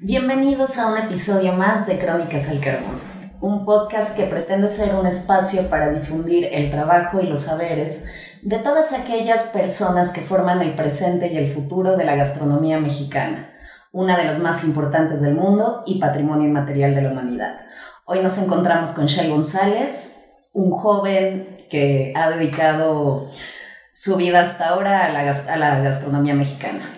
Bienvenidos a un episodio más de Crónicas al Carbón, un podcast que pretende ser un espacio para difundir el trabajo y los saberes de todas aquellas personas que forman el presente y el futuro de la gastronomía mexicana, una de las más importantes del mundo y patrimonio inmaterial de la humanidad. Hoy nos encontramos con Shell González, un joven que ha dedicado su vida hasta ahora a la, gastronomía mexicana.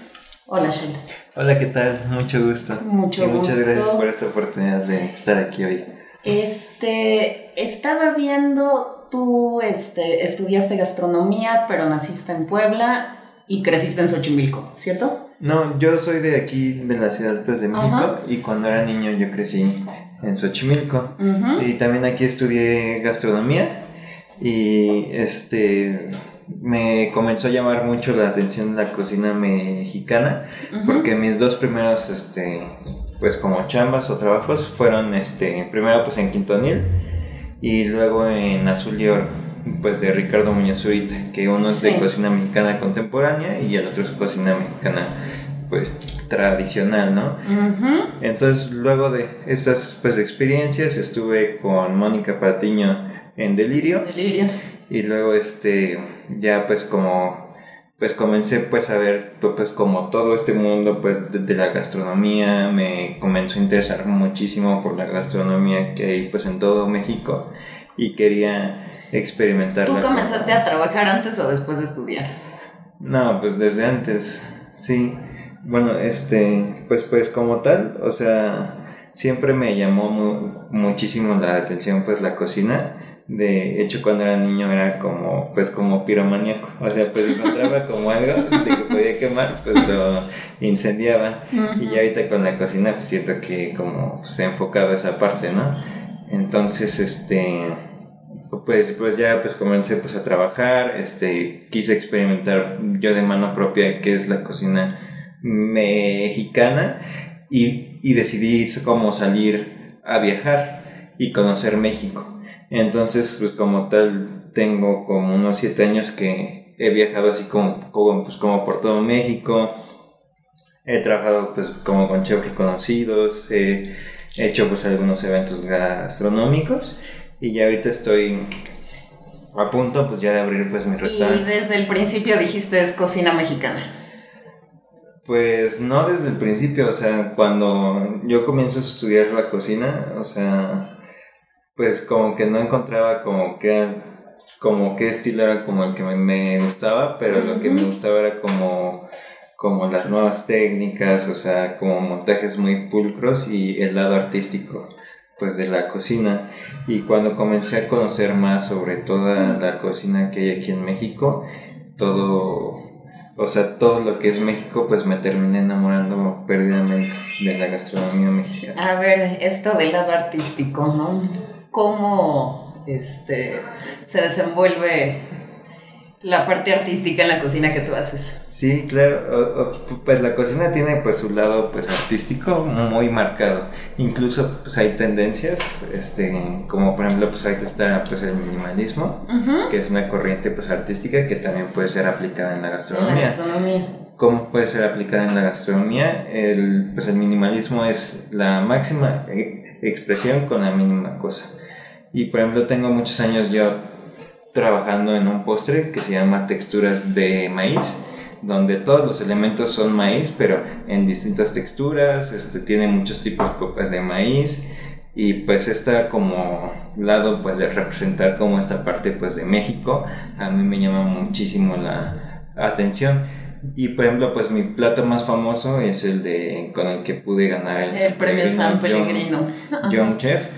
Hola, Shell. Hola, ¿qué tal? Mucho gusto. Mucho y muchas gracias por esta oportunidad de estar aquí hoy. Este, estaba viendo, tú este, estudiaste gastronomía, pero naciste en Puebla y creciste en Xochimilco, ¿cierto? No, yo soy de aquí, de la ciudad pues, de México, Ajá. y cuando era niño yo crecí en Xochimilco. Y también aquí estudié gastronomía y este me comenzó a llamar mucho la atención la cocina mexicana porque mis dos primeros este pues como chambas o trabajos fueron este primero pues en Quintonil y luego en Azul y Oro pues de Ricardo Muñoz Zurita que uno es de cocina mexicana contemporánea y el otro es cocina mexicana pues tradicional no entonces, luego de estas pues, experiencias, estuve con Mónica Patiño en Delirio. Delirio. Y luego este ya pues como pues comencé pues a ver pues como todo este mundo pues de, de la gastronomía me comenzó a interesar muchísimo por la gastronomía que hay pues en todo México y quería experimentarla. ¿Tú comenzaste a trabajar antes o después de estudiar? no, pues desde antes, sí. Bueno, este, pues, pues como tal, o sea, siempre me llamó mu- muchísimo la atención, pues, la cocina. De hecho, cuando era niño era como, pues, como piromaníaco. O sea, pues, encontraba como algo de que podía quemar, pues, lo incendiaba. Y ya ahorita con la cocina, pues, siento que como se ha enfocado esa parte, ¿no? Entonces, este pues, pues ya pues comencé pues a trabajar, este, quise experimentar yo de mano propia qué es la cocina mexicana y, y decidí como salir a viajar y conocer México. Entonces pues como tal tengo como unos siete años que he viajado así como, como, pues, como por todo México. He trabajado pues como con chefs reconocidos, he hecho pues algunos eventos gastronómicos y ya ahorita estoy a punto pues ya de abrir pues mi Y restaurante. desde el principio dijiste es cocina mexicana. Pues no desde el principio, o sea, cuando yo comienzo a estudiar la cocina, o sea, pues como que no encontraba como que como qué estilo era como el que me, me gustaba, pero lo que me gustaba era como como las nuevas técnicas, o sea, como montajes muy pulcros y el lado artístico pues de la cocina y cuando comencé a conocer más sobre toda la cocina que hay aquí en México, todo o sea, todo lo que es México, pues me terminé enamorando perdidamente de la gastronomía mexicana. A ver, esto del lado artístico, ¿no? ¿Cómo este, se desenvuelve la parte artística en la cocina que tú haces? Sí, claro, o- o, pues la cocina tiene pues su lado pues artístico muy marcado. Incluso pues hay tendencias, este, como por ejemplo pues ahorita está pues el minimalismo, que es una corriente pues artística que también puede ser aplicada en la En la gastronomía. gastronomía. ¿Cómo puede ser aplicada en la gastronomía? El, pues el minimalismo es la máxima e- expresión con la mínima cosa. Y por ejemplo, tengo muchos años yo trabajando en un postre que se llama texturas de maíz, donde todos los elementos son maíz, pero en distintas texturas, este, tiene muchos tipos pues, de maíz. Y pues esta como lado pues de representar como esta parte pues de México, a mí me llama muchísimo la atención. Y por ejemplo, pues mi plato más famoso es el de con el que pude ganar el, El premio San Pellegrino. Young Chef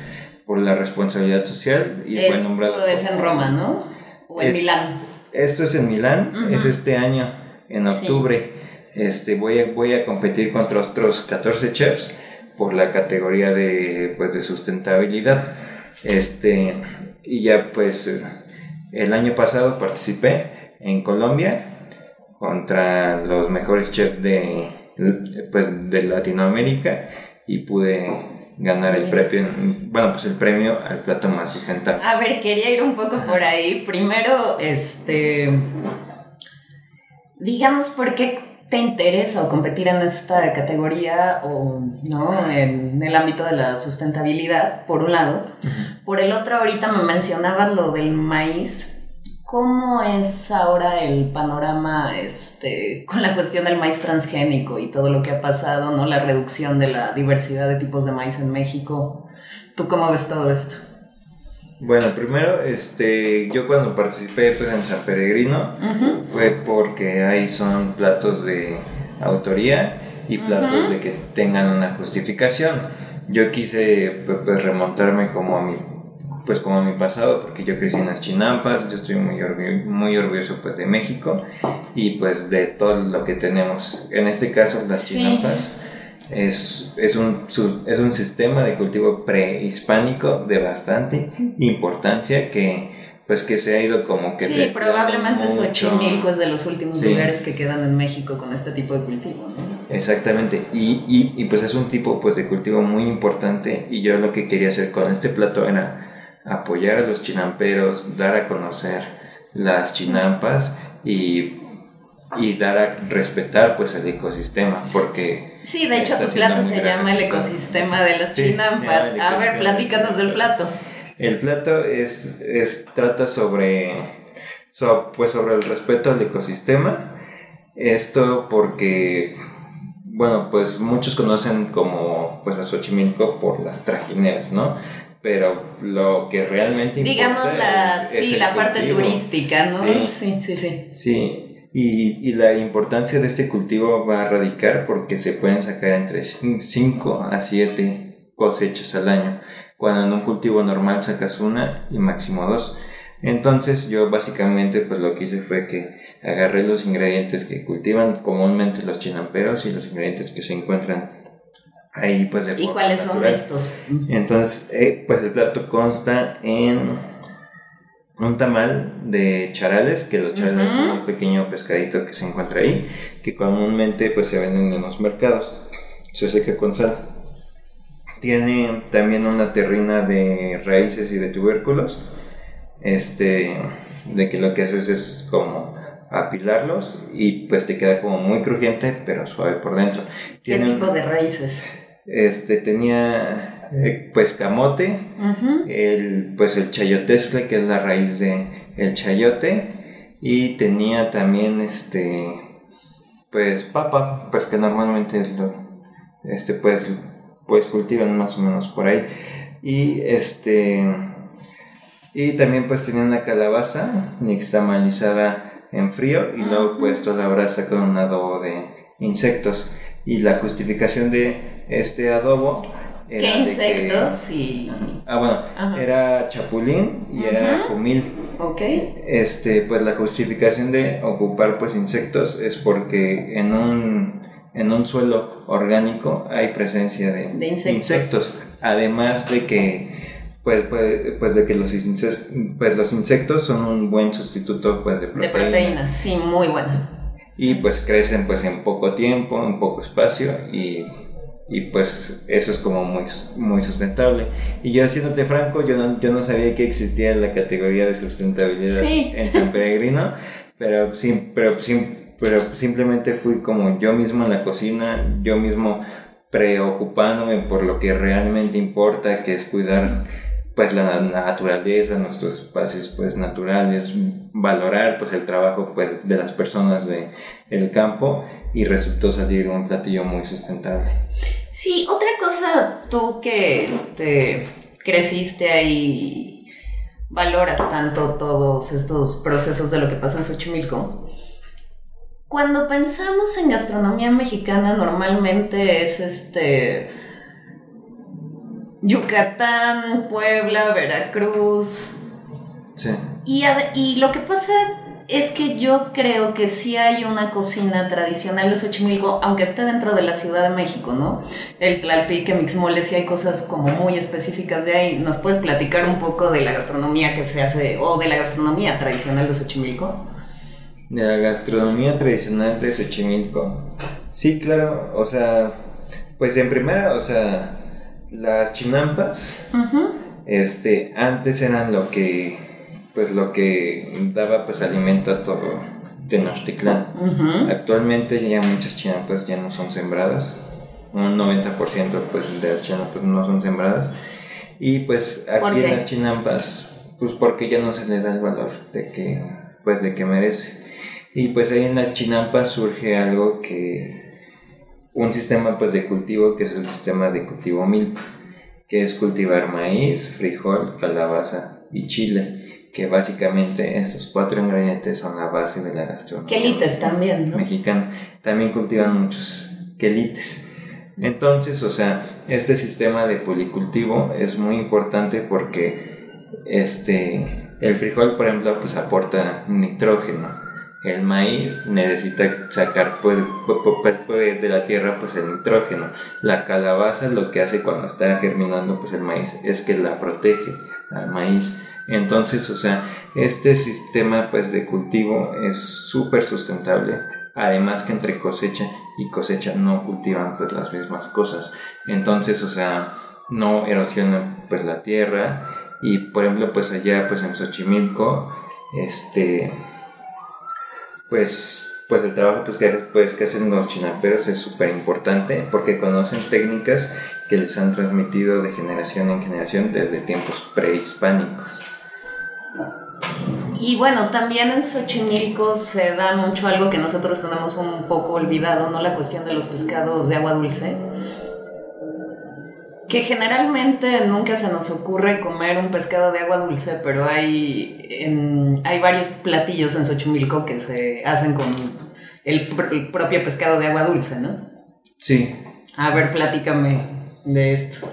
por la responsabilidad social y fue Esto nombrado. es en Roma, ¿no? O en Es- Milán. Esto es en Milán, es este año, en Sí. octubre. Este, voy, a, voy a competir contra otros 14 chefs por la categoría de, pues, de sustentabilidad. Este, y ya pues el año pasado participé en Colombia contra los mejores chefs de, pues, de Latinoamérica y pude ganar el premio, bueno, pues el premio al plato más sustentable. A ver, quería ir un poco por ahí. Primero, este. Digamos, ¿por qué te interesa competir en esta categoría o no en el ámbito de la sustentabilidad, por un lado. Por el otro, ahorita me mencionabas lo del maíz. ¿Cómo es ahora el panorama este, con la cuestión del maíz transgénico y todo lo que ha pasado, ¿no? La reducción de la diversidad de tipos de maíz en México. ¿Tú cómo ves todo esto? Bueno, primero, este, yo cuando participé pues, en San Peregrino fue porque ahí son platos de autoría y platos de que tengan una justificación. Yo quise pues, pues, remontarme como a mi pues como mi pasado porque yo crecí en las chinampas, yo estoy muy, muy orgulloso pues de México y pues de todo lo que tenemos. En este caso las chinampas es, es, un, es un sistema de cultivo prehispánico de bastante importancia que pues que se ha ido como que... Sí, probablemente Xochimilco es de los últimos lugares que quedan en México con este tipo de cultivo, ¿no? Exactamente, y, y, y, pues es un tipo pues de cultivo muy importante y yo lo que quería hacer con este plato era apoyar a los chinamperos, dar a conocer las chinampas y y dar a respetar pues el ecosistema porque sí de hecho tu plato se llama el ecosistema de las chinampas. A ver platícanos del plato. El plato es, es trata sobre pues sobre el respeto al ecosistema. Esto porque bueno pues muchos conocen como pues a Xochimilco por las trajineras no pero lo que realmente digamos la sí la parte turística no sí. Sí sí sí, sí. Y, y, la importancia de este cultivo va a radicar porque se pueden sacar entre 5 a 7 cosechas al año, cuando en un cultivo normal sacas una y máximo dos. Entonces yo básicamente pues lo que hice fue que agarré los ingredientes que cultivan comúnmente los chinamperos y los ingredientes que se encuentran ahí pues de ¿Y cuáles son estos? Entonces eh, pues el plato consta en un tamal de charales, que los charales son un pequeño pescadito que se encuentra ahí, que comúnmente pues se venden en los mercados. Se seca con sal. Tiene también una terrina de raíces y de tubérculos. Este, de que lo que haces es como apilarlos y pues te queda como muy crujiente, pero suave por dentro. ¿Qué tipo de raíces? Este tenía eh, pues camote, el, pues el chayotesle, que es la raíz de el chayote, y tenía también este, pues papa, pues que normalmente es lo, este, pues, pues cultivan más o menos por ahí, y este, y también pues tenía una calabaza nixtamalizada en frío y luego puesto la brasa con un adobo de insectos. Y la justificación de este adobo ¿Qué insectos? y... Ah, bueno, era chapulín y era jumil. Ok. Este, pues la justificación de ocupar pues insectos es porque en un, en un suelo orgánico hay presencia de, insectos. Además de que pues, pues, pues, de que los, insectos, pues los insectos son un buen sustituto pues de proteína. De proteína, sí, muy buena. Y pues crecen pues en poco tiempo, en poco espacio y y pues eso es como muy, muy sustentable. Y yo, haciéndote franco, yo no, yo no sabía que existía la categoría de sustentabilidad en San Peregrino, pero, sí, pero, pero simplemente fui como yo mismo en la cocina, yo mismo preocupándome por lo que realmente importa, que es cuidar pues la naturaleza, nuestros espacios pues naturales, valorar pues el trabajo pues de las personas de el campo y resultó salir un platillo muy sustentable. Sí, otra cosa, tú que este, creciste ahí, valoras tanto todos estos procesos de lo que pasa en Xochimilco. Cuando pensamos en gastronomía mexicana, normalmente es este. Yucatán, Puebla, Veracruz. Sí. Y, y lo que pasa es que yo creo que sí hay una cocina tradicional de Xochimilco, aunque esté dentro de la Ciudad de México, ¿no? El tlalpique, mixmole, sí hay cosas como muy específicas de ahí. ¿Nos puedes platicar un poco de la gastronomía que se hace, o de la gastronomía tradicional de Xochimilco? De la gastronomía tradicional de Xochimilco. Sí, claro, o sea, pues en primera, o sea, las chinampas, este, antes eran lo que pues lo que daba pues alimento a todo Tenochtitlán. Actualmente ya muchas chinampas ya no son sembradas, un 90% pues, de las chinampas no son sembradas. Y pues aquí en las chinampas, pues porque ya no se le da el valor de que, pues, de que merece. Y pues ahí en las chinampas surge algo que, un sistema pues de cultivo que es el sistema de cultivo mil, que es cultivar maíz, frijol, calabaza y chile que básicamente estos cuatro ingredientes son la base de la gastronomía. Quelites también, ¿no? Mexicana. También cultivan muchos quelites. Entonces, o sea, este sistema de policultivo es muy importante porque este, el frijol, por ejemplo, pues aporta nitrógeno. El maíz necesita sacar pues, pues, pues, de la tierra pues el nitrógeno. La calabaza lo que hace cuando está germinando pues el maíz es que la protege al maíz. Entonces, o sea, este sistema pues de cultivo es súper sustentable. Además que entre cosecha y cosecha no cultivan pues las mismas cosas. Entonces, o sea, no erosionan pues la tierra. Y por ejemplo, pues allá pues en Xochimilco, este, pues pues el trabajo pues, que, pues, que hacen los chinaperos es súper importante porque conocen técnicas que les han transmitido de generación en generación desde tiempos prehispánicos. Y bueno, también en Xochimilco se da mucho algo que nosotros tenemos un poco olvidado, ¿no? La cuestión de los pescados de agua dulce. Que generalmente nunca se nos ocurre comer un pescado de agua dulce, pero hay, hay varios platillos en Xochimilco que se hacen con el, el propio pescado de agua dulce, ¿no? Sí. A ver, platícame de esto.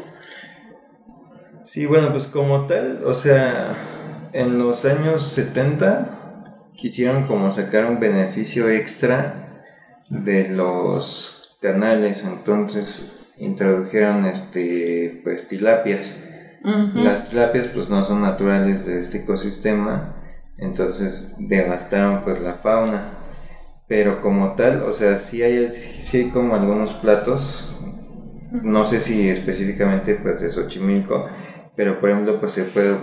Sí, bueno, pues como tal, o sea, en los años 70 quisieron como sacar un beneficio extra de los canales, entonces introdujeron este pues tilapias. Las tilapias pues no son naturales de este ecosistema, entonces devastaron pues la fauna. Pero como tal, o sea, sí hay, sí hay como algunos platos, no sé si específicamente pues de Xochimilco, pero por ejemplo pues se puede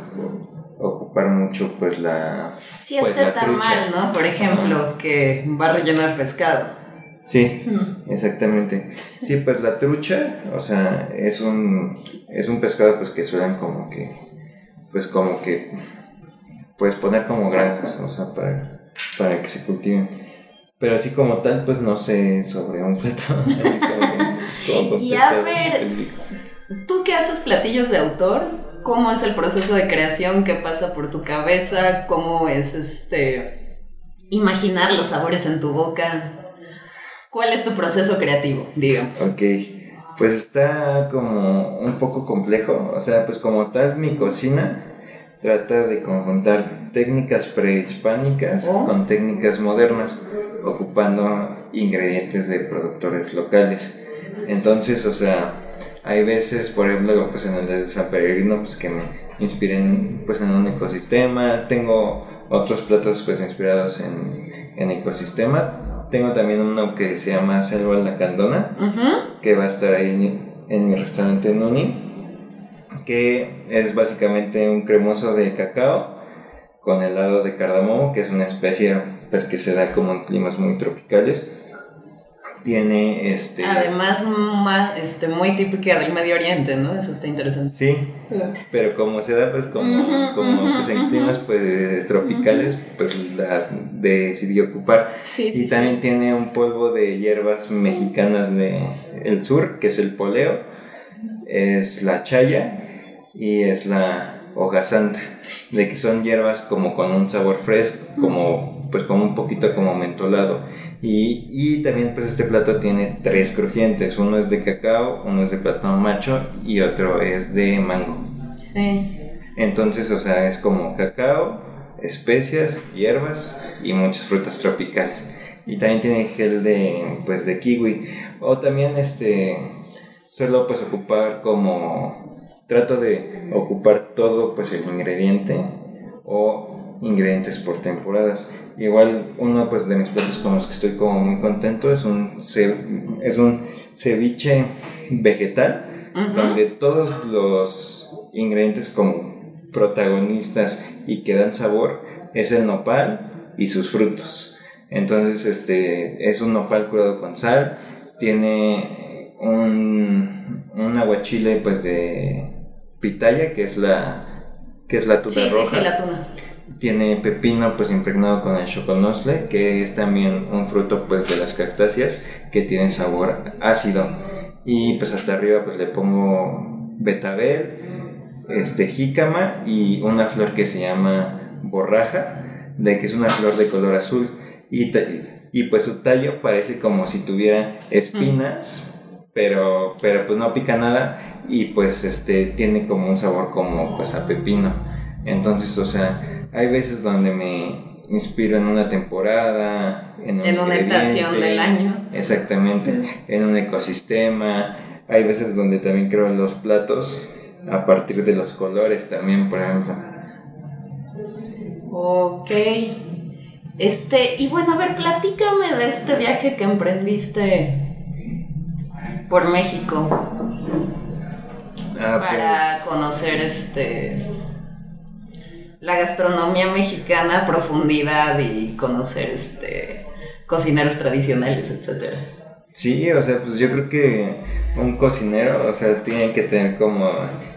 ocupar mucho pues la sí pues, este tamal no por ejemplo que va relleno de pescado. Sí exactamente. Sí. pues la trucha o sea es un es un pescado pues que suelen como que pues como que puedes poner como granjas o sea para para que se cultiven pero así como tal pues no sé sobre un plato. Y a ver tú qué haces platillos de autor cómo es el proceso de creación que pasa por tu cabeza, cómo es este imaginar los sabores en tu boca. ¿Cuál es tu proceso creativo, digamos? Ok, pues está como un poco complejo, o sea, pues como tal mi cocina trata de conjuntar técnicas prehispánicas oh. con técnicas modernas, ocupando ingredientes de productores locales. Entonces, o sea, hay veces, por ejemplo, pues en el de San Peregrino, pues que me inspiren pues en un ecosistema. Tengo otros platos pues inspirados en, en ecosistema. Tengo también uno que se llama Selva la Candona, que va a estar ahí en, mi restaurante Nuni, que es básicamente un cremoso de cacao con helado de cardamomo, que es una especie pues que se da como en climas muy tropicales tiene este... Además, este, muy típica del Medio Oriente, ¿no? Eso está interesante. Sí, pero como se da pues como, como pues, en climas pues tropicales, pues la decidió ocupar. Sí, y también tiene un polvo de hierbas mexicanas de el sur, que es el poleo, es la chaya y es la hoja santa, de que son hierbas como con un sabor fresco, como pues como un poquito como mentolado. Y, y, también pues este plato tiene tres crujientes, uno es de cacao, uno es de plátano macho y otro es de mango. Sí. Entonces, o sea, es como cacao, especias, hierbas y muchas frutas tropicales. Y también tiene gel de pues de kiwi o también este suelo pues ocupar como trato de ocupar todo pues el ingrediente o ingredientes por temporadas. Igual uno pues de mis platos con los que estoy como muy contento es un, es un ceviche vegetal donde todos los ingredientes como protagonistas y que dan sabor es el nopal y sus frutos. Entonces, este, es un nopal curado con sal, tiene un, un aguachile pues de pitaya, que es la, que es la tuna Sí, roja. sí, sí, la tuna. Tiene pepino pues impregnado con el choconosle, que es también un fruto pues de las cactáceas que tiene sabor ácido. Y pues hasta arriba pues le pongo betabel, este jícama y una flor que se llama borraja, de que es una flor de color azul. Y, y pues su tallo parece como si tuviera espinas, pero, pero pues no pica nada y pues este tiene como un sabor como pues a pepino. Entonces, o sea, hay veces donde me inspiro en una temporada, en, un En una estación del año. Exactamente, en un ecosistema. Hay veces donde también creo los platos a partir de los colores también, por ejemplo. Ok. Este, y bueno, a ver, platícame de este viaje que emprendiste por México Ah, para pues, conocer este la gastronomía mexicana a profundidad y conocer este cocineros tradicionales, etcétera. Sí, o sea, pues yo creo que un cocinero, o sea, tiene que tener como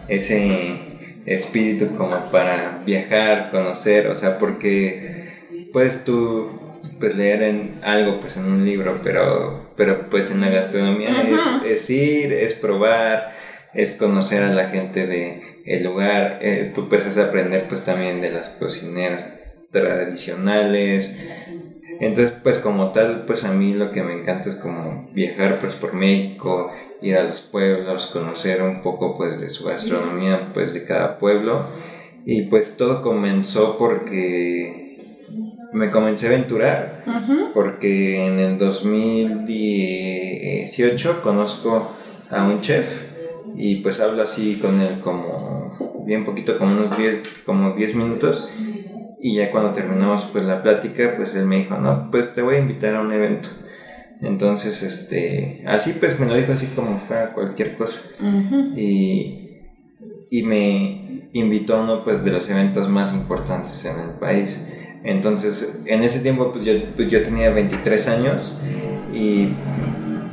ese espíritu como para viajar, conocer, o sea, porque puedes tú pues leer en algo pues en un libro, pero pero pues en la gastronomía es, es ir, es probar, es conocer a la gente de el lugar, eh, tú puedes aprender pues también de las cocineras tradicionales, entonces, pues como tal, pues a mí lo que me encanta es como viajar pues por México, ir a los pueblos, conocer un poco pues de su gastronomía pues de cada pueblo. Y pues todo comenzó porque me comencé a aventurar, porque en el 2018 conozco a un chef y pues hablo así con él como bien poquito, como unos 10, como 10 minutos. Y ya cuando terminamos pues la plática, pues él me dijo, no, pues te voy a invitar a un evento. Entonces, este, así pues me lo dijo así como fuera cualquier cosa. Y, y me invitó a uno pues de los eventos más importantes en el país. Entonces, en ese tiempo pues yo, pues, yo tenía 23 años y,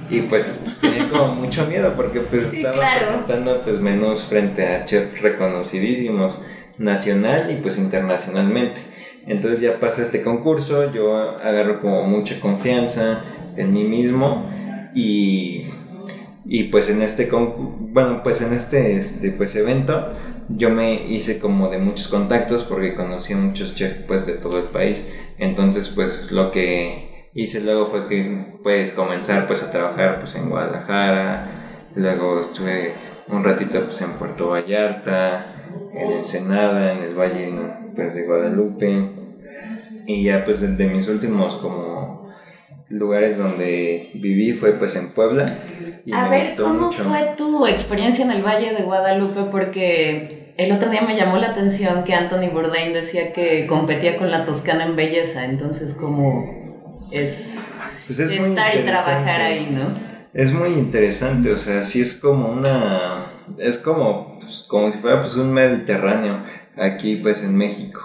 y pues tenía como mucho miedo porque pues Sí, estaba claro. presentando pues menús frente a chefs reconocidísimos nacional y pues internacionalmente. Entonces ya pasa este concurso, yo agarro como mucha confianza en mí mismo y, y pues en este bueno, pues en este, este pues evento yo me hice como de muchos contactos porque conocí a muchos chefs pues de todo el país. Entonces pues lo que hice luego fue que pues comenzar pues a trabajar pues en Guadalajara, luego estuve un ratito pues en Puerto Vallarta, en Ensenada, en el Valle pues, de Guadalupe. Y ya pues de, de mis últimos como lugares donde viví fue pues en Puebla. Y A ver, ¿cómo mucho. fue tu experiencia en el Valle de Guadalupe? Porque el otro día me llamó la atención que Anthony Bourdain decía que competía con la Toscana en belleza, entonces como es, Pues es estar y trabajar ahí, ¿no? Es muy interesante, o sea, sí es como una... Es como, pues, como si fuera pues un Mediterráneo aquí pues en México.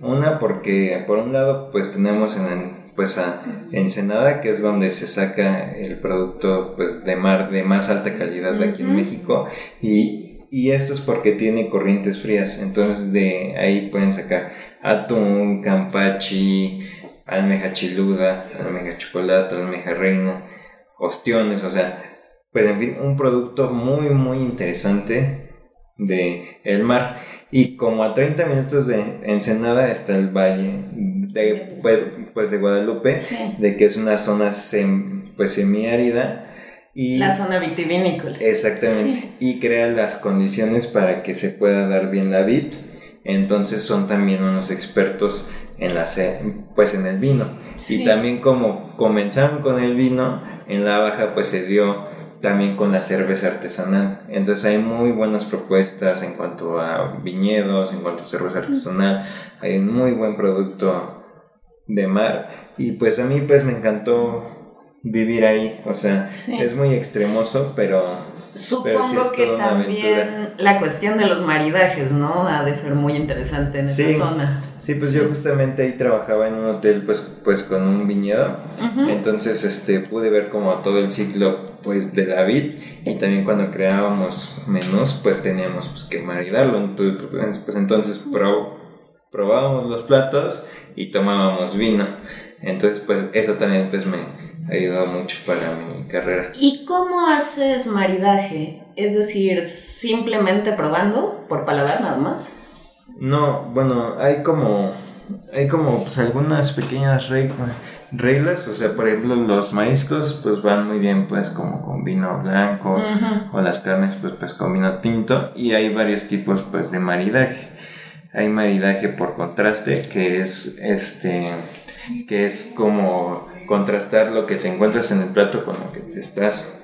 Una porque por un lado pues tenemos en pues a Ensenada que es donde se saca el producto pues de mar de más alta calidad de aquí en. México y, y esto es porque tiene corrientes frías, entonces de ahí pueden sacar atún, campachi, almeja chiluda, almeja chocolate, almeja reina, ostiones, o sea, pues en fin, un producto muy muy interesante de el mar y como a 30 minutos de Ensenada está el valle de, pues, pues de Guadalupe, Sí. de que es una zona sem- pues semiárida y La zona vitivinícola. Exactamente. Y crea las condiciones para que se pueda dar bien la vid. Entonces son también unos expertos en la pues en el vino. Sí. Y también como comenzaron con el vino, en la baja pues se dio también con la cerveza artesanal. Entonces hay muy buenas propuestas en cuanto a viñedos, en cuanto a cerveza artesanal. Hay un muy buen producto de mar. Y pues a mí pues me encantó vivir ahí. O sea, es muy extremoso, pero. Supongo que también la cuestión de los maridajes, ¿no? Ha de ser muy interesante en esa zona. Sí, pues yo justamente ahí trabajaba en un hotel, pues, pues con un viñedo. Entonces, este, pude ver como todo el ciclo, pues, de la vid. Y también cuando creábamos menús, pues teníamos pues, que maridarlo. Entonces, pues entonces probábamos los platos y tomábamos vino. Entonces, pues eso también pues me ha ayudado mucho para mi carrera. ¿Y cómo haces maridaje? Es decir, simplemente probando por paladar nada más. No, bueno, hay como hay como pues algunas pequeñas reglas, o sea, por ejemplo, los mariscos pues van muy bien pues como con vino blanco o las carnes pues pues con vino tinto y hay varios tipos pues de maridaje. Hay maridaje por contraste que es este que es como contrastar lo que te encuentras en el plato con lo que te estás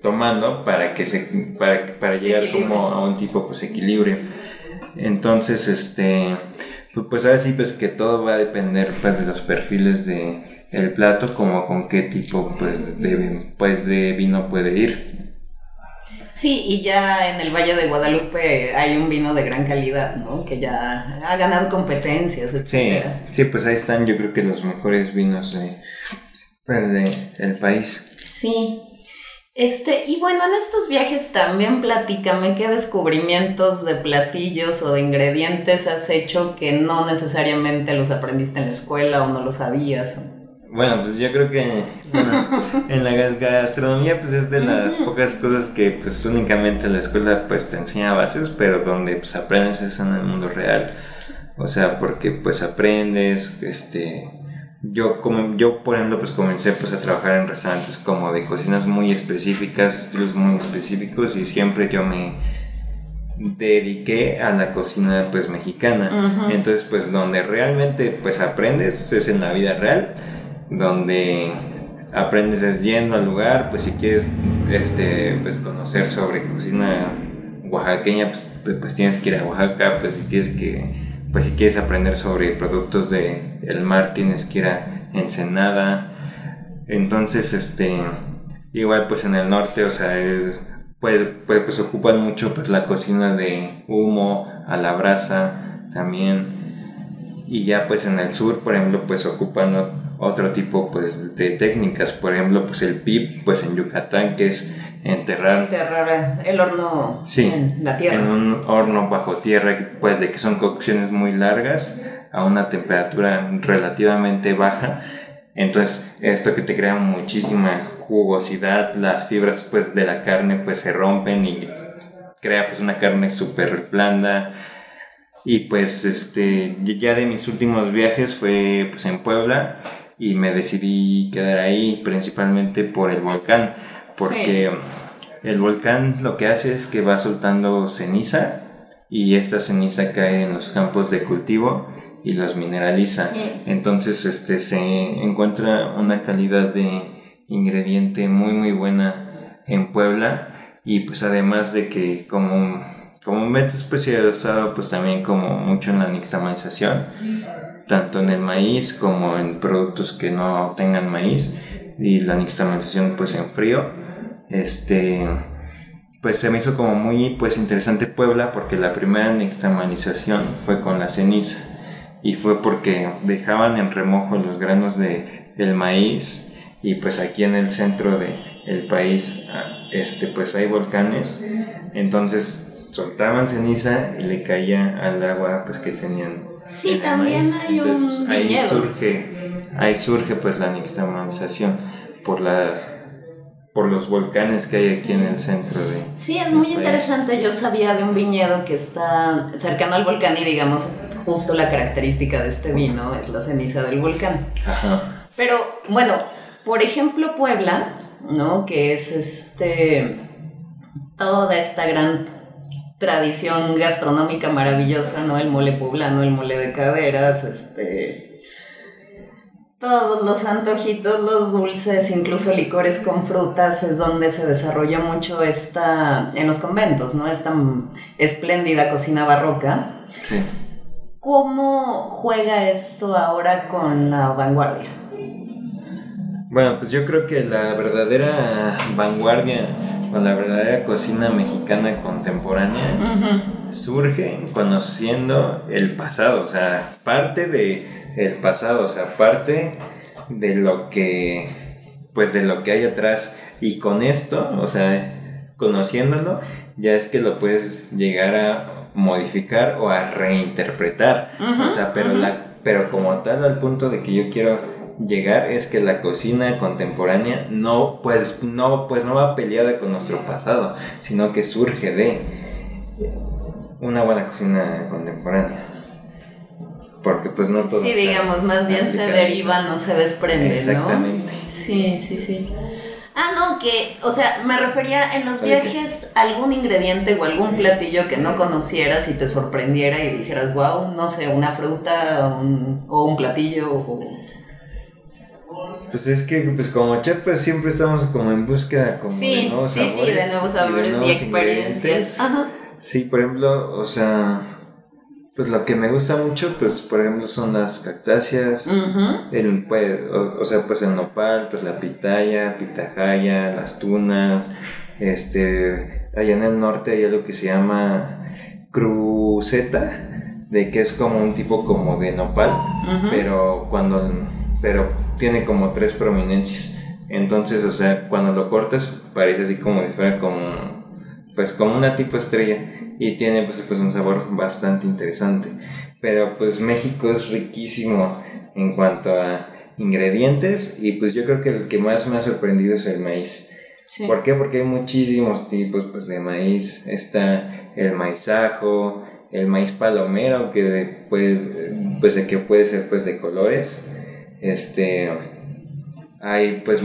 tomando para que se para, para llegar como a un tipo pues equilibrio entonces este pues, pues ahora sí pues que todo va a depender pues, de los perfiles de el plato como con qué tipo pues de pues de vino puede ir Sí, y ya en el Valle de Guadalupe hay un vino de gran calidad, ¿no? Que ya ha ganado competencias, etc. Sí, sí pues ahí están yo creo que los mejores vinos de, pues de, del país. Sí. Este, y bueno, en estos viajes también platícame qué descubrimientos de platillos o de ingredientes has hecho que no necesariamente los aprendiste en la escuela o no lo sabías. Bueno, pues yo creo que en la gastronomía pues es de las pocas cosas que pues únicamente la escuela pues te enseña bases, pero donde pues aprendes es en el mundo real. O sea, porque pues aprendes, este, yo como yo por ejemplo pues comencé pues a trabajar en restaurantes como de cocinas muy específicas, estilos muy específicos y siempre yo me dediqué a la cocina pues mexicana. Entonces pues donde realmente pues aprendes es en la vida real donde aprendes es yendo al lugar, pues si quieres este, pues, conocer sobre cocina oaxaqueña, pues, pues, pues, tienes que ir a Oaxaca, pues si quieres que, pues si quieres aprender sobre productos de el mar, tienes que ir a Ensenada. Entonces, este, igual pues en el norte, o sea, pues, pues, pues ocupan mucho pues la cocina de humo, a la brasa también. Y ya pues en el sur, por ejemplo, pues ocupan otro tipo pues de técnicas, por ejemplo pues el PIP pues en Yucatán que es enterrar enterrar el horno en la tierra. en un horno bajo tierra pues de que son cocciones muy largas a una temperatura relativamente baja. Entonces esto que te crea muchísima jugosidad las fibras pues de la carne pues se rompen y crea pues una carne súper blanda. Y pues este ya de mis últimos viajes fue pues en Puebla y me decidí quedar ahí principalmente por el volcán, porque el volcán lo que hace es que va soltando ceniza y esta ceniza cae en los campos de cultivo y los mineraliza. Entonces este se encuentra una calidad de ingrediente muy muy buena en Puebla y pues además de que como como un especializado pues también como mucho en la nixtamalización tanto en el maíz como en productos que no tengan maíz y la nixtamalización pues en frío. Este, pues se me hizo como muy pues interesante Puebla porque la primera nixtamalización fue con la ceniza y fue porque dejaban en remojo los granos de el maíz y pues aquí en el centro de el país ah, este pues hay volcanes entonces soltaban ceniza y le caía al agua pues que tenían Sí, también hay un ahí surge, ahí surge pues la nixtamalización por las por los volcanes que hay aquí en el centro de Sí, es muy interesante. Yo sabía de un viñedo que está cercano al volcán y digamos justo la característica de este vino es la ceniza del volcán. Ajá. Pero bueno, por ejemplo Puebla, ¿no? Que es este toda esta gran tradición gastronómica maravillosa, ¿no? El mole poblano, el mole de caderas, este todos los antojitos, los dulces, incluso licores con frutas, es donde se desarrolla mucho esta, en los conventos, ¿no? Esta espléndida cocina barroca. Sí. ¿Cómo juega esto ahora con la vanguardia? Bueno, pues yo creo que la verdadera vanguardia o la verdadera cocina mexicana contemporánea surge conociendo el pasado, o sea, parte de el pasado, o sea, parte de lo que pues de lo que hay atrás. Y con esto, o sea, conociéndolo, ya es que lo puedes llegar a modificar o a reinterpretar, o sea, pero la pero como tal al punto de que yo quiero llegar es que la cocina contemporánea no pues no pues no va peleada con nuestro pasado, sino que surge de una buena cocina contemporánea. Porque pues no todo Sí, digamos, más bien se deriva, no se desprende, Exactamente. Sí, sí, sí. Ah, no, que, o sea, me refería en los viajes algún ingrediente o algún platillo que no conocieras y te sorprendiera y dijeras, wow, no sé, una fruta o un platillo o pues es que, pues como chef, pues siempre estamos como en búsqueda como de nuevos sí, sabores. Sí, de nuevos sabores y, experiencias. Sí, por ejemplo, o sea, pues lo que me gusta mucho, pues por ejemplo, son las cactáceas, el, pues, o, sea, pues el nopal, pues la pitaya, pitahaya, las tunas, este, allá en el norte hay algo que se llama cruceta, de que es como un tipo como de nopal, pero cuando pero tiene como tres prominencias. Entonces, o sea, cuando lo cortas parece así como si fuera como, pues como una tipo estrella y tiene pues, pues un sabor bastante interesante. Pero pues México es riquísimo en cuanto a ingredientes y pues yo creo que el que más me ha sorprendido es el maíz. ¿Por qué? Porque hay muchísimos tipos pues, de maíz. Está el maizajo, el maíz palomero que puede, pues, de que puede ser pues de colores este, hay pues,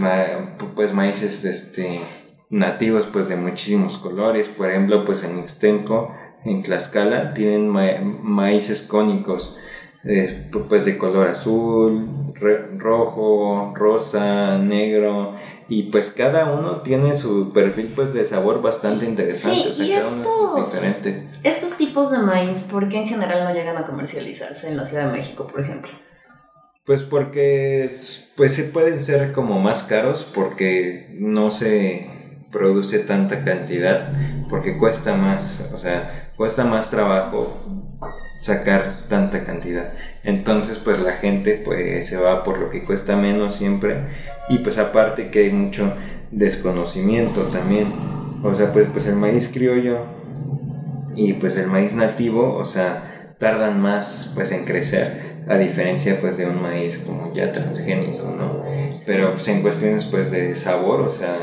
pues maíces este, nativos pues de muchísimos colores. Por ejemplo, pues en Ixtenco, en Tlaxcala, tienen maíces cónicos eh, pues de color azul, rojo, rosa, negro y pues cada uno tiene su perfil pues de sabor bastante interesante. Sí, y estos, estos tipos de maíz, ¿por qué en general no llegan a comercializarse en la Ciudad de México, por ejemplo? Pues porque pues se pueden ser como más caros porque no se produce tanta cantidad, porque cuesta más, o sea, cuesta más trabajo sacar tanta cantidad. Entonces, pues la gente pues se va por lo que cuesta menos siempre y pues aparte que hay mucho desconocimiento también. O sea, pues pues el maíz criollo y pues el maíz nativo, o sea, tardan más pues en crecer a diferencia pues de un maíz como ya transgénico, ¿no? Pero pues en cuestiones pues de sabor, o sea,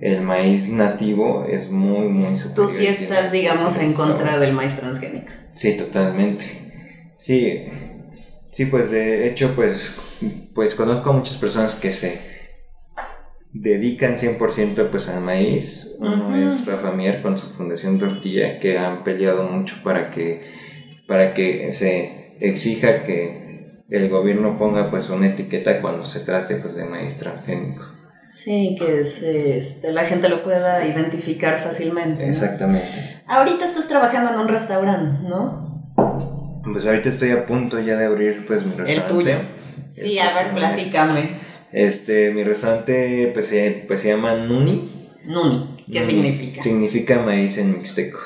el maíz nativo es muy, muy superior. Tú sí estás, digamos, en contra del maíz transgénico. Sí, totalmente. Sí, sí, pues de hecho pues, pues conozco a muchas personas que se dedican 100% pues al maíz. Uno es Rafa Mier con su Fundación Tortilla, que han peleado mucho para que, para que se exija que el gobierno ponga pues una etiqueta cuando se trate pues de maíz transgénico. Sí, que este, la gente lo pueda identificar fácilmente. Exactamente. Ahorita estás trabajando en un restaurante, ¿no? Pues ahorita estoy a punto ya de abrir pues mi restaurante. El tuyo. Sí, a ver, platícame. Este, mi restaurante pues se, pues, se llama Nuni. Nuni, ¿qué significa? Significa maíz en mixteco.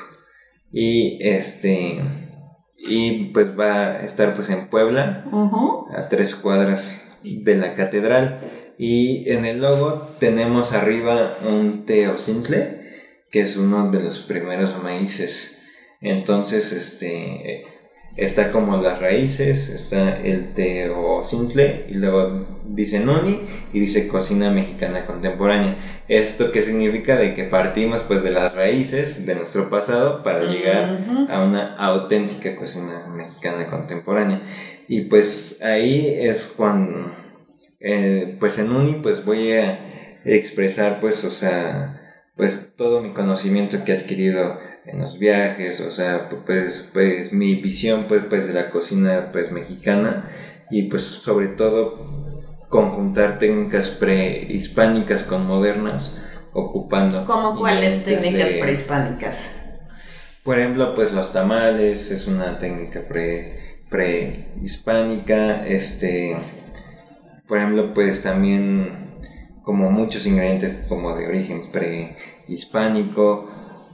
Y este y pues va a estar pues en Puebla, a tres cuadras de la catedral. Y en el logo tenemos arriba un teocintle, que es uno de los primeros maíces. Entonces, este está como las raíces, está el teocintle y luego dice noni y dice cocina mexicana contemporánea. Esto que significa de que partimos pues de las raíces de nuestro pasado para llegar a una auténtica cocina mexicana contemporánea. Y pues ahí es cuando eh, pues en uni pues voy a expresar pues o sea pues todo mi conocimiento que he adquirido en los viajes, o sea, pues, pues mi visión pues, pues de la cocina pues mexicana y pues sobre todo conjuntar técnicas prehispánicas con modernas ocupando ¿Cómo cuáles técnicas prehispánicas? Por ejemplo, pues los tamales es una técnica pre prehispánica, este por ejemplo, pues también como muchos ingredientes como de origen prehispánico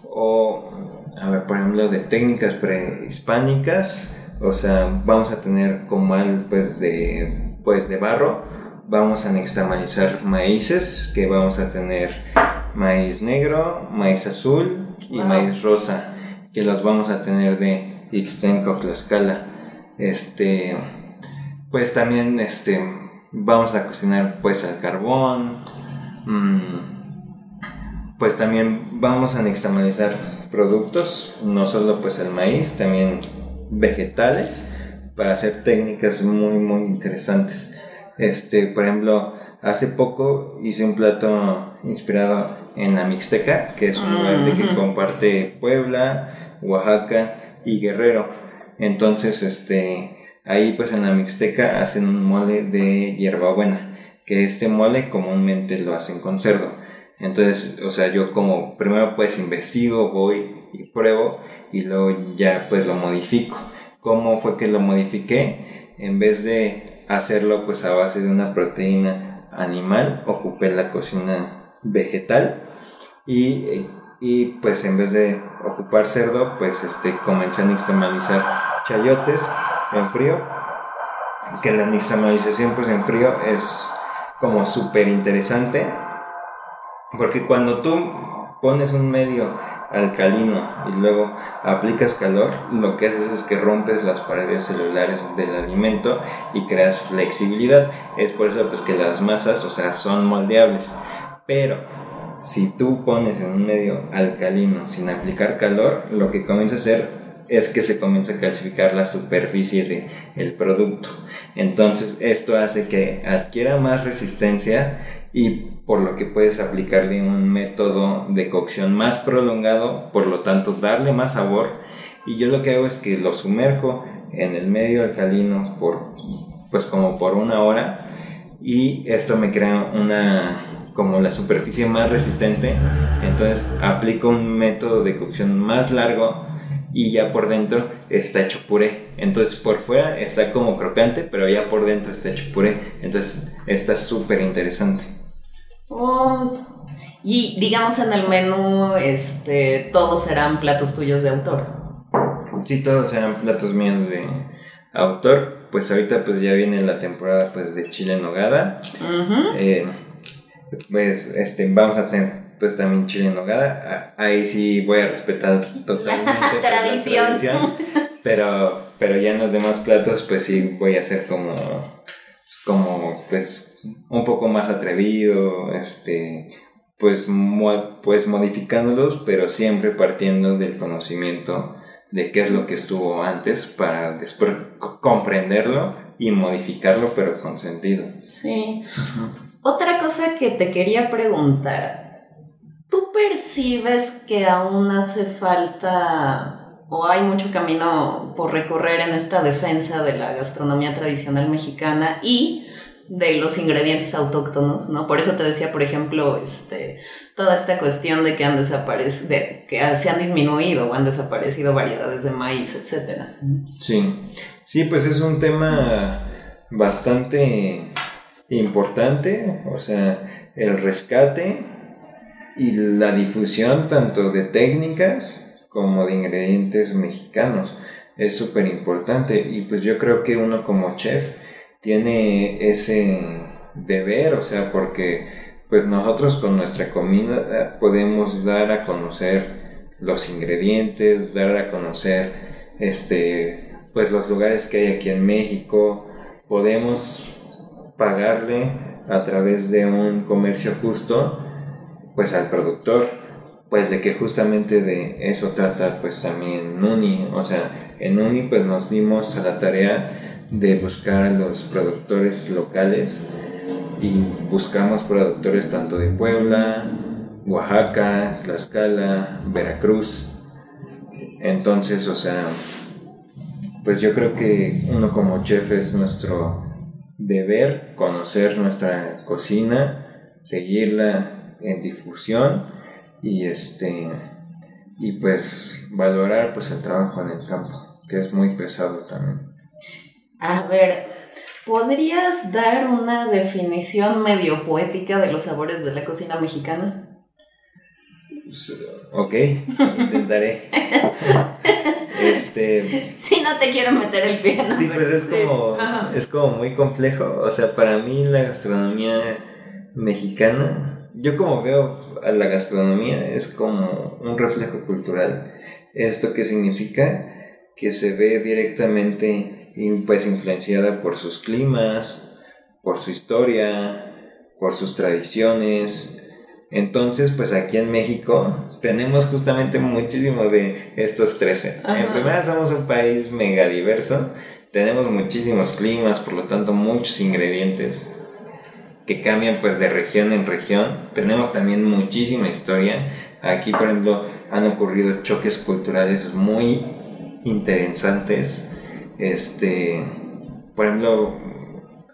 o, a ver, por ejemplo, de técnicas prehispánicas, o sea, vamos a tener comal pues de, pues de barro, vamos a nixtamalizar maíces, que vamos a tener maíz negro, maíz azul y maíz rosa, que los vamos a tener de Ixtenco, Tlaxcala. Este, pues también este, vamos a cocinar pues al carbón, mm, pues también vamos a nixtamalizar productos, no solo pues el maíz, también vegetales para hacer técnicas muy muy interesantes. Este, por ejemplo, hace poco hice un plato inspirado en la Mixteca, que es un lugar de que comparte Puebla, Oaxaca y Guerrero. Entonces, este, ahí pues en la Mixteca hacen un mole de hierbabuena, que este mole comúnmente lo hacen con cerdo. Entonces, o sea, yo como primero pues investigo, voy y pruebo y luego ya pues lo modifico. ¿Cómo fue que lo modifiqué? En vez de hacerlo pues a base de una proteína animal, ocupé la cocina vegetal. Y, y pues en vez de ocupar cerdo pues este comencé a nixtamalizar chayotes en frío. Que la nixtamalización pues en frío es como súper interesante porque cuando tú pones un medio alcalino y luego aplicas calor, lo que haces es que rompes las paredes celulares del alimento y creas flexibilidad. Es por eso pues que las masas, o sea, son moldeables. Pero si tú pones en un medio alcalino sin aplicar calor, lo que comienza a hacer es que se comienza a calcificar la superficie del el producto. Entonces esto hace que adquiera más resistencia y por lo que puedes aplicarle un método de cocción más prolongado, por lo tanto darle más sabor. Y yo lo que hago es que lo sumerjo en el medio alcalino por pues como por una hora y esto me crea una como la superficie más resistente. Entonces aplico un método de cocción más largo y ya por dentro está hecho puré. Entonces por fuera está como crocante pero ya por dentro está hecho puré. Entonces está súper interesante Oh, y digamos en el menú, este, todos serán platos tuyos de autor. Sí, todos serán platos míos de autor. Pues ahorita pues ya viene la temporada pues de chile en nogada. Eh, pues este, vamos a tener pues también chile en nogada. Ahí sí voy a respetar totalmente pues, tradición. la tradición. Pero, pero ya en los demás platos pues sí voy a hacer como como pues un poco más atrevido, este, pues, pues modificándolos, pero siempre partiendo del conocimiento de qué es lo que estuvo antes para después comprenderlo y modificarlo, pero con sentido. Sí. Otra cosa que te quería preguntar, ¿tú percibes que aún hace falta o hay mucho camino por recorrer en esta defensa de la gastronomía tradicional mexicana y de los ingredientes autóctonos, ¿no? Por eso te decía, por ejemplo, este, toda esta cuestión de que han desaparecido, de que se han disminuido o han desaparecido variedades de maíz, etcétera. Sí, sí, pues es un tema bastante importante, o sea, el rescate y la difusión tanto de técnicas como de ingredientes mexicanos. Es súper importante y pues yo creo que uno como chef tiene ese deber, o sea, porque pues nosotros con nuestra comida eh, podemos dar a conocer los ingredientes, dar a conocer este pues los lugares que hay aquí en México, podemos pagarle a través de un comercio justo pues al productor. Pues de que justamente de eso trata pues también Nuni, o sea, en Nuni pues nos dimos a la tarea de buscar a los productores locales y buscamos productores tanto de Puebla, Oaxaca, Tlaxcala, Veracruz. Entonces, o sea, pues yo creo que uno como chef es nuestro deber conocer nuestra cocina, seguirla en difusión y este y pues valorar pues el trabajo en el campo que es muy pesado también a ver ¿Podrías dar una definición medio poética de los sabores de la cocina mexicana? Pues, ok, intentaré. este. Sí, no te quiero meter el pie. sí, pues es como, es como muy complejo. O sea, para mí la gastronomía mexicana, yo como veo a la gastronomía es como un reflejo cultural. ¿Esto qué significa? Que se ve directamente pues influenciada por sus climas, por su historia, por sus tradiciones. Entonces, pues aquí en México tenemos justamente muchísimo de estos 13. En primera somos un país mega diverso, tenemos muchísimos climas, por lo tanto muchos ingredientes que cambian pues de región en región. Tenemos también muchísima historia. Aquí, por ejemplo, han ocurrido choques culturales muy interesantes. Este, por ejemplo,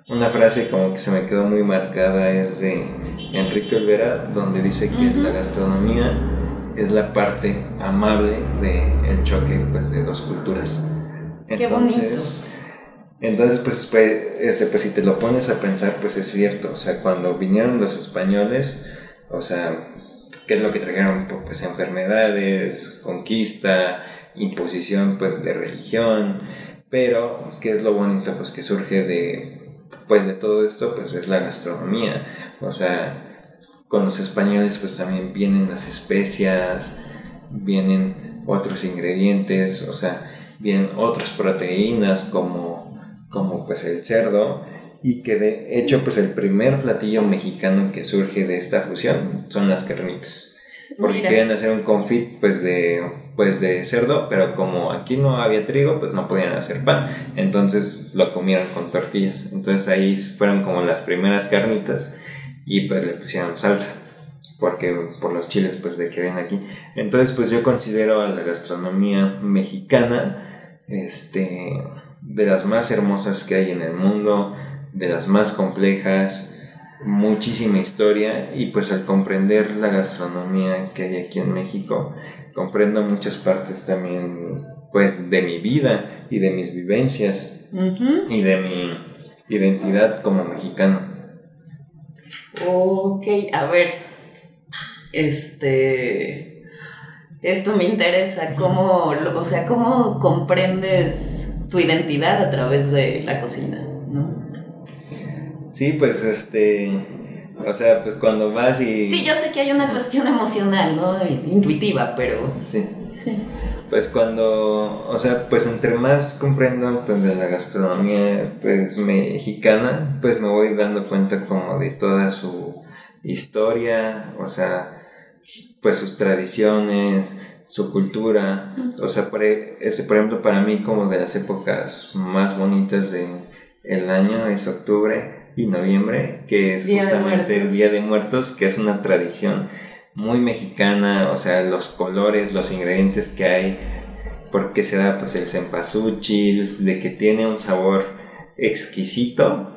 una frase como que se me quedó muy marcada es de Enrique Olvera, donde dice que la gastronomía es la parte amable del el choque pues, de dos culturas. Entonces, entonces pues, pues, este, pues si te lo pones a pensar, pues es cierto, o sea, cuando vinieron los españoles, o sea, ¿qué es lo que trajeron? Pues enfermedades, conquista, imposición pues de religión, pero ¿qué es lo bonito? Pues que surge de pues de todo esto pues es la gastronomía. O sea, con los españoles pues también vienen las especias, vienen otros ingredientes, o sea, vienen otras proteínas como, como pues el cerdo y que de hecho pues el primer platillo mexicano que surge de esta fusión son las carnitas. Porque querían hacer un confit pues de, pues de cerdo, pero como aquí no había trigo, pues no podían hacer pan. Entonces lo comieron con tortillas. Entonces ahí fueron como las primeras carnitas y pues le pusieron salsa. Porque por los chiles pues de que ven aquí. Entonces pues yo considero a la gastronomía mexicana este, de las más hermosas que hay en el mundo, de las más complejas muchísima historia y pues al comprender la gastronomía que hay aquí en México, comprendo muchas partes también pues de mi vida y de mis vivencias y de mi identidad como mexicano. Ok, a ver, este, esto me interesa, ¿cómo, o sea, cómo comprendes tu identidad a través de la cocina? Sí, pues este. O sea, pues cuando vas y. Sí, yo sé que hay una cuestión emocional, ¿no? Intuitiva, pero. Sí. Sí. Pues cuando. O sea, pues entre más comprendo pues, de la gastronomía pues mexicana, pues me voy dando cuenta como de toda su historia, o sea, pues sus tradiciones, su cultura. O sea, por, e, ese, por ejemplo, para mí como de las épocas más bonitas de el año es octubre y noviembre, que es justamente el Día de Muertos, que es una tradición muy mexicana, o sea, los colores, los ingredientes que hay, porque se da pues el cempasúchil, de que tiene un sabor exquisito,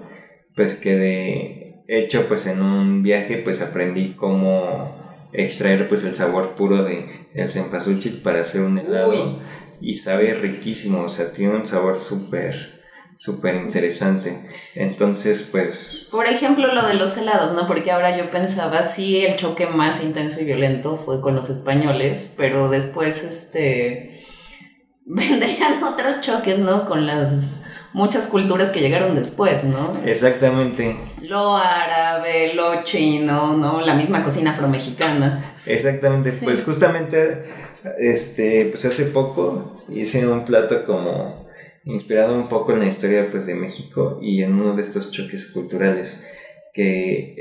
pues que de hecho pues en un viaje pues aprendí cómo extraer pues el sabor puro de el cempasúchil para hacer un helado y sabe riquísimo, o sea, tiene un sabor súper súper interesante. Entonces, pues... Por ejemplo, lo de los helados, ¿no? Porque ahora yo pensaba, sí, el choque más intenso y violento fue con los españoles, pero después, este, vendrían otros choques, ¿no? Con las muchas culturas que llegaron después, ¿no? Exactamente. Lo árabe, lo chino, ¿no? La misma cocina afromexicana. Exactamente, pues justamente, este, pues hace poco hice un plato como inspirado un poco en la historia pues, de México y en uno de estos choques culturales que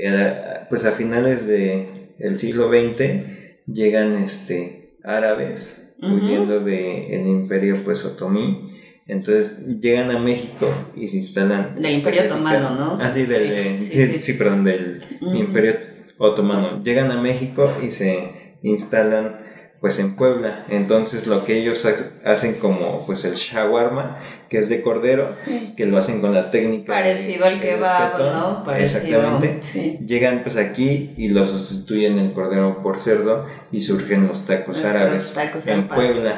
pues a finales del el siglo XX llegan este, árabes huyendo del imperio pues otomí. Entonces llegan a México y se instalan del imperio otomano ¿no? ah sí, del, sí, perdón del imperio otomano. Llegan a México y se instalan pues en Puebla. Entonces lo que ellos hacen como pues el shawarma, que es de cordero, que lo hacen con la técnica parecido al kebab, ¿no? Exactamente. Llegan pues aquí y lo sustituyen el cordero por cerdo y surgen los tacos Nuestros árabes tacos en pastor. Puebla.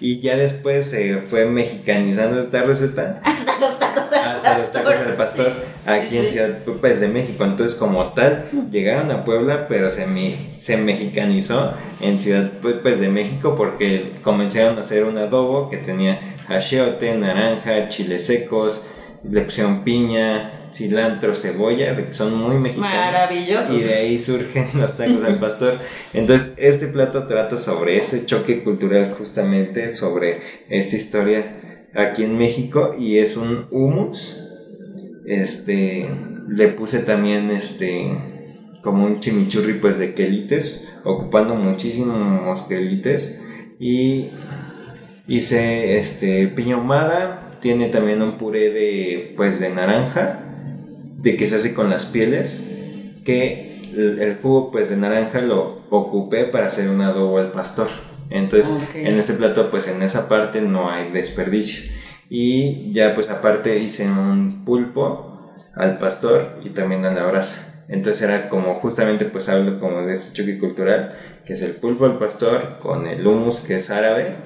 Y ya después se fue mexicanizando esta receta Hasta los tacos al hasta los tacos pastor, al pastor sí. aquí Sí, en sí. Ciudad pues, de México. Entonces, como tal, llegaron a Puebla, pero se, me- se mexicanizó en Ciudad pues, pues, de México porque comenzaron a hacer un adobo que tenía achiote, naranja, chiles secos, le pusieron piña, cilantro, cebolla, son muy mexicanos. Maravillosos. Y de ahí surgen los tacos al pastor. Entonces, este plato trata sobre ese choque cultural, justamente sobre esta historia aquí en México. Y es un hummus. Este, le puse también este, como un chimichurri, pues de quelites, ocupando muchísimos quelites. Y hice este, piña ahumada. Tiene también un puré de, pues, de naranja de que se hace con las pieles, que el, el jugo pues de naranja lo ocupé para hacer un adobo al pastor. Entonces, en ese plato pues en esa parte no hay desperdicio. Y ya pues aparte hice un pulpo al pastor y también a la brasa. Entonces era como justamente pues hablo como de este choque cultural, que es el pulpo al pastor con el hummus que es árabe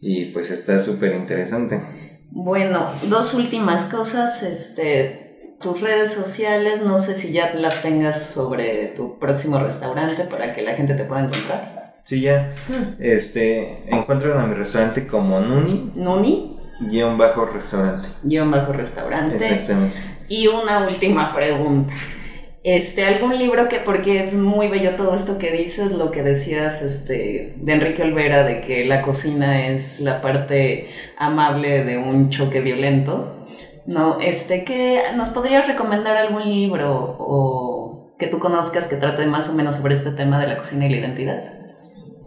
y pues está súper interesante. Bueno, dos últimas cosas, este, tus redes sociales, no sé si ya las tengas sobre tu próximo restaurante para que la gente te pueda encontrar. Sí, ya. Este, encuentran a mi restaurante como Nuni, Nuni, guion bajo restaurante. guion bajo restaurante. Exactamente. Y una última pregunta. Este, algún libro que, porque es muy bello todo esto que dices, lo que decías este, de Enrique Olvera, de que la cocina es la parte amable de un choque violento. No, este, ¿qué, ¿nos podrías recomendar algún libro o que tú conozcas que trate más o menos sobre este tema de la cocina y la identidad?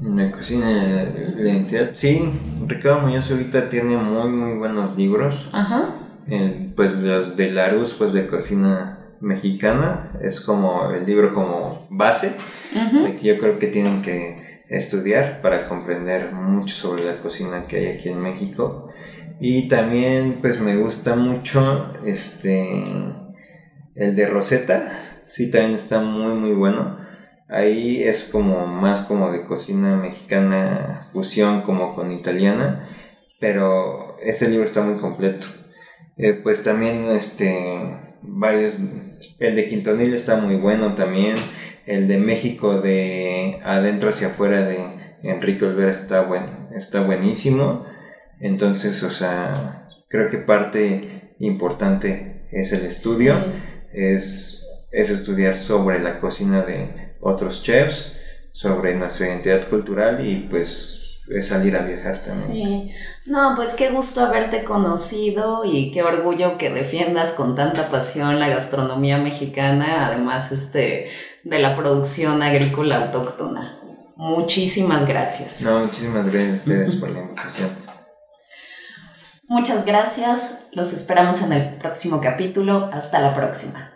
La cocina de la identidad. Sí, Ricardo Muñoz ahorita tiene muy, muy buenos libros. Ajá. Eh, pues los de Larus, pues de cocina mexicana. Es como el libro como base, de que yo creo que tienen que estudiar para comprender mucho sobre la cocina que hay aquí en México. Y también pues me gusta mucho este el de Rosetta, sí también está muy muy bueno. Ahí es como más como de cocina mexicana fusión como con italiana, pero ese libro está muy completo. Eh, pues también este varios el de Quintonil está muy bueno también. El de México de adentro hacia afuera de Enrique Olvera está bueno, está buenísimo. Entonces, o sea, creo que parte importante es el estudio, es, es estudiar sobre la cocina de otros chefs, sobre nuestra identidad cultural y pues es salir a viajar también. Sí, no, pues qué gusto haberte conocido y qué orgullo que defiendas con tanta pasión la gastronomía mexicana, además este de la producción agrícola autóctona. Muchísimas gracias. No, muchísimas gracias a ustedes por la invitación. Muchas gracias, los esperamos en el próximo capítulo. Hasta la próxima.